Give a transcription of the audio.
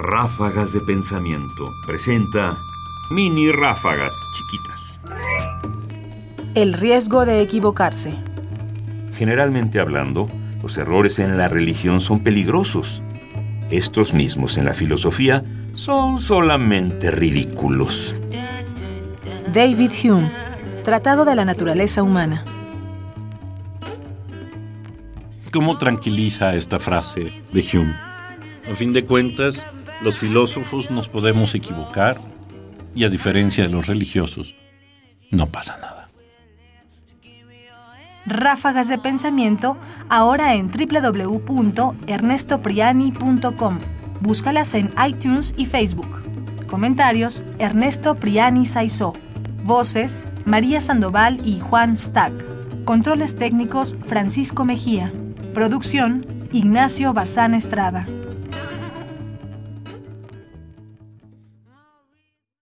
Ráfagas de Pensamiento presenta mini ráfagas chiquitas. El riesgo de equivocarse. Generalmente hablando, los errores en la religión son peligrosos. Estos mismos en la filosofía son solamente ridículos. David Hume, Tratado de la Naturaleza Humana. ¿Cómo tranquiliza esta frase de Hume? A fin de cuentas, los filósofos nos podemos equivocar y a diferencia de los religiosos, no pasa nada. Ráfagas de pensamiento ahora en www.ernestopriani.com. Búscalas en iTunes y Facebook. Comentarios: Ernesto Priani Saizó. Voces: María Sandoval y Juan Stack. Controles técnicos: Francisco Mejía. Producción: Ignacio Bazán Estrada.